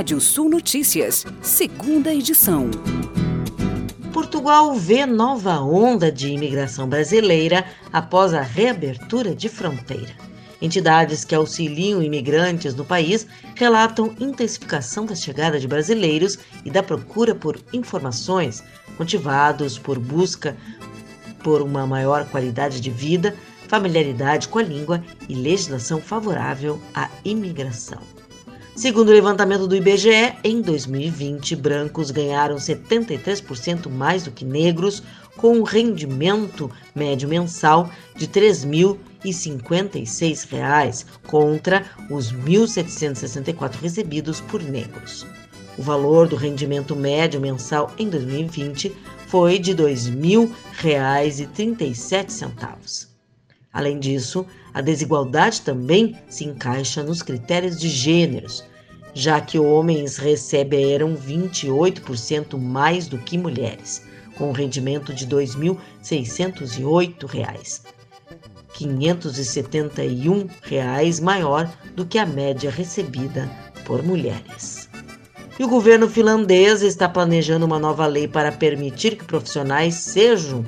Rádio Sul Notícias, segunda edição. Portugal vê nova onda de imigração brasileira após a reabertura de fronteira. Entidades que auxiliam imigrantes no país relatam intensificação da chegada de brasileiros e da procura por informações, motivados por busca por uma maior qualidade de vida, familiaridade com a língua e legislação favorável à imigração. Segundo o levantamento do IBGE, em 2020, brancos ganharam 73% mais do que negros, com um rendimento médio mensal de R$ 3.056, contra os 1.764 recebidos por negros. O valor do rendimento médio mensal em 2020 foi de R$ 2.037. Além disso, a desigualdade também se encaixa nos critérios de gêneros, já que homens receberam 28% mais do que mulheres, com um rendimento de R$ 2.608, 571 reais maior do que a média recebida por mulheres. E o governo finlandês está planejando uma nova lei para permitir que profissionais sejam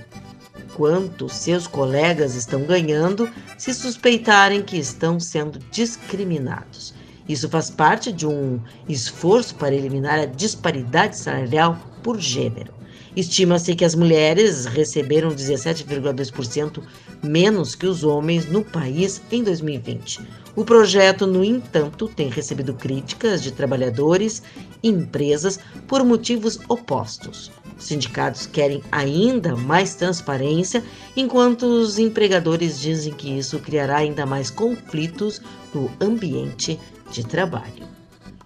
quanto seus colegas estão ganhando se suspeitarem que estão sendo discriminados. Isso faz parte de um esforço para eliminar a disparidade salarial por gênero. Estima-se que as mulheres receberam 17,2% menos que os homens no país em 2020. O projeto, no entanto, tem recebido críticas de trabalhadores e empresas por motivos opostos. Os sindicatos querem ainda mais transparência, enquanto os empregadores dizem que isso criará ainda mais conflitos no ambiente de trabalho.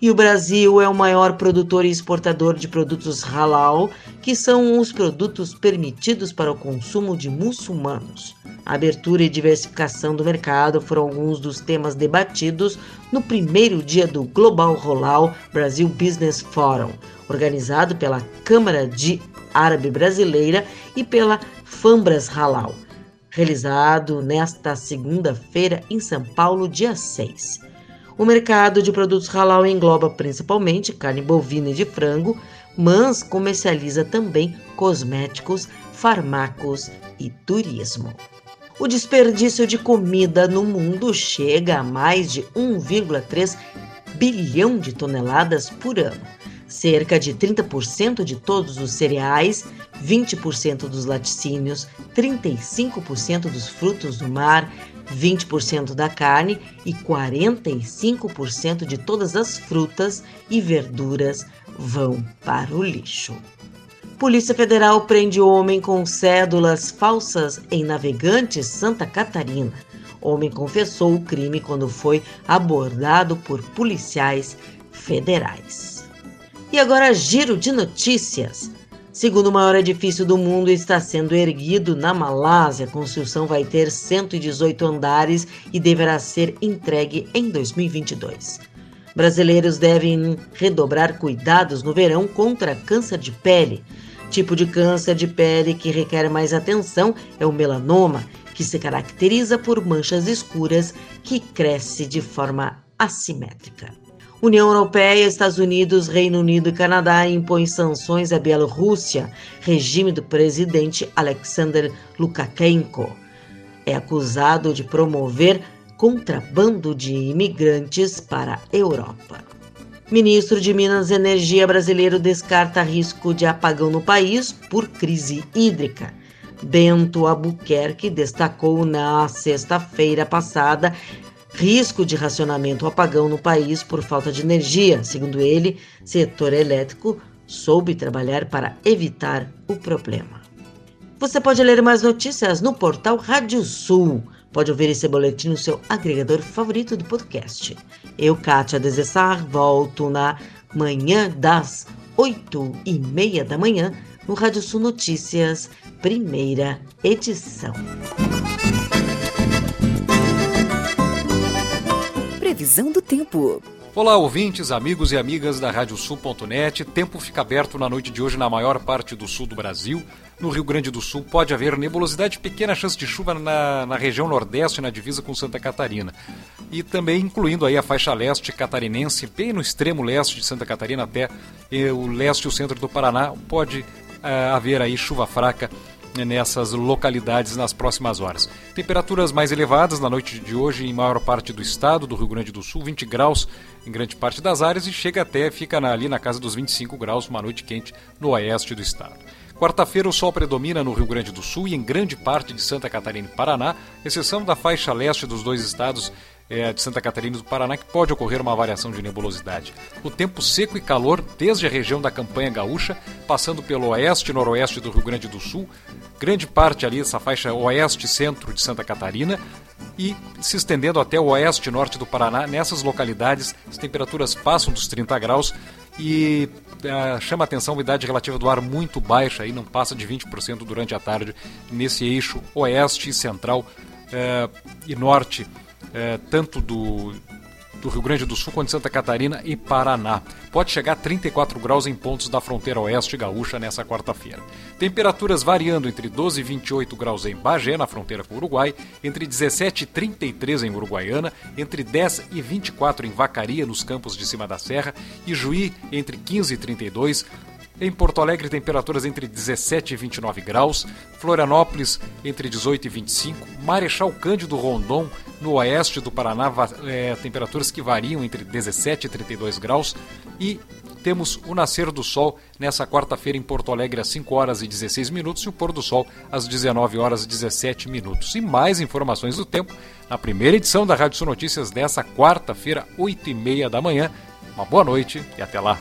E o Brasil é o maior produtor e exportador de produtos halal, que são os produtos permitidos para o consumo de muçulmanos. Abertura e diversificação do mercado foram alguns dos temas debatidos no primeiro dia do Global Halal Brasil Business Forum, organizado pela Câmara de Árabe Brasileira e pela Fambras Halal, realizado nesta segunda-feira em São Paulo, dia 6. O mercado de produtos halal engloba principalmente carne bovina e de frango, mas comercializa também cosméticos, farmacos e turismo. O desperdício de comida no mundo chega a mais de 1,3 bilhão de toneladas por ano. Cerca de 30% de todos os cereais, 20% dos laticínios, 35% dos frutos do mar, 20% da carne e 45% de todas as frutas e verduras vão para o lixo. Polícia Federal prende homem com cédulas falsas em Navegantes, Santa Catarina. Homem confessou o crime quando foi abordado por policiais federais. E agora, giro de notícias. Segundo o maior edifício do mundo está sendo erguido na Malásia. A construção vai ter 118 andares e deverá ser entregue em 2022. Brasileiros devem redobrar cuidados no verão contra câncer de pele. Tipo de câncer de pele que requer mais atenção é o melanoma, que se caracteriza por manchas escuras que cresce de forma assimétrica. União Europeia, Estados Unidos, Reino Unido e Canadá impõem sanções à Bielorrússia, regime do presidente Alexander Lukashenko. É acusado de promover contrabando de imigrantes para a Europa. Ministro de Minas e Energia brasileiro descarta risco de apagão no país por crise hídrica. Bento Albuquerque destacou na sexta-feira passada risco de racionamento ou apagão no país por falta de energia. Segundo ele, setor elétrico soube trabalhar para evitar o problema. Você pode ler mais notícias no portal Rádio Sul. Pode ouvir esse boletim no seu agregador favorito do podcast. Eu, Kátia Desessar, volto na manhã das oito e meia da manhã no Rádio Sul Notícias, primeira edição. Previsão do tempo. Olá, ouvintes, amigos e amigas da Radiosul.net. Tempo fica aberto na noite de hoje na maior parte do sul do Brasil. No Rio Grande do Sul pode haver nebulosidade, pequena chance de chuva na, na região nordeste, na divisa com Santa Catarina. E também incluindo aí a faixa leste catarinense, bem no extremo leste de Santa Catarina até eh, o leste e o centro do Paraná, pode eh, haver aí chuva fraca nessas localidades nas próximas horas. Temperaturas mais elevadas na noite de hoje em maior parte do estado, do Rio Grande do Sul, 20 graus em grande parte das áreas e chega até, fica ali na casa dos 25 graus, uma noite quente no oeste do estado. Quarta-feira o sol predomina no Rio Grande do Sul e em grande parte de Santa Catarina e Paraná, exceção da faixa leste dos dois estados é, de Santa Catarina e do Paraná, que pode ocorrer uma variação de nebulosidade. O tempo seco e calor, desde a região da campanha gaúcha, passando pelo oeste e noroeste do Rio Grande do Sul, grande parte ali dessa faixa oeste centro de Santa Catarina, e se estendendo até o oeste e norte do Paraná. Nessas localidades, as temperaturas passam dos 30 graus e uh, chama a atenção a umidade relativa do ar muito baixa, aí não passa de 20% durante a tarde, nesse eixo oeste e central uh, e norte é, tanto do, do Rio Grande do Sul quanto de Santa Catarina e Paraná. Pode chegar a 34 graus em pontos da fronteira oeste gaúcha nessa quarta-feira. Temperaturas variando entre 12 e 28 graus em Bagé, na fronteira com o Uruguai, entre 17 e 33 em Uruguaiana, entre 10 e 24 em Vacaria, nos campos de cima da serra, e Juí entre 15 e 32, em Porto Alegre, temperaturas entre 17 e 29 graus. Florianópolis, entre 18 e 25. Marechal Cândido Rondon, no oeste do Paraná, é, temperaturas que variam entre 17 e 32 graus. E temos o nascer do sol nessa quarta-feira em Porto Alegre às 5 horas e 16 minutos e o pôr do sol às 19 horas e 17 minutos. E mais informações do tempo na primeira edição da Rádio Sul Notícias dessa quarta-feira, 8 e meia da manhã. Uma boa noite e até lá.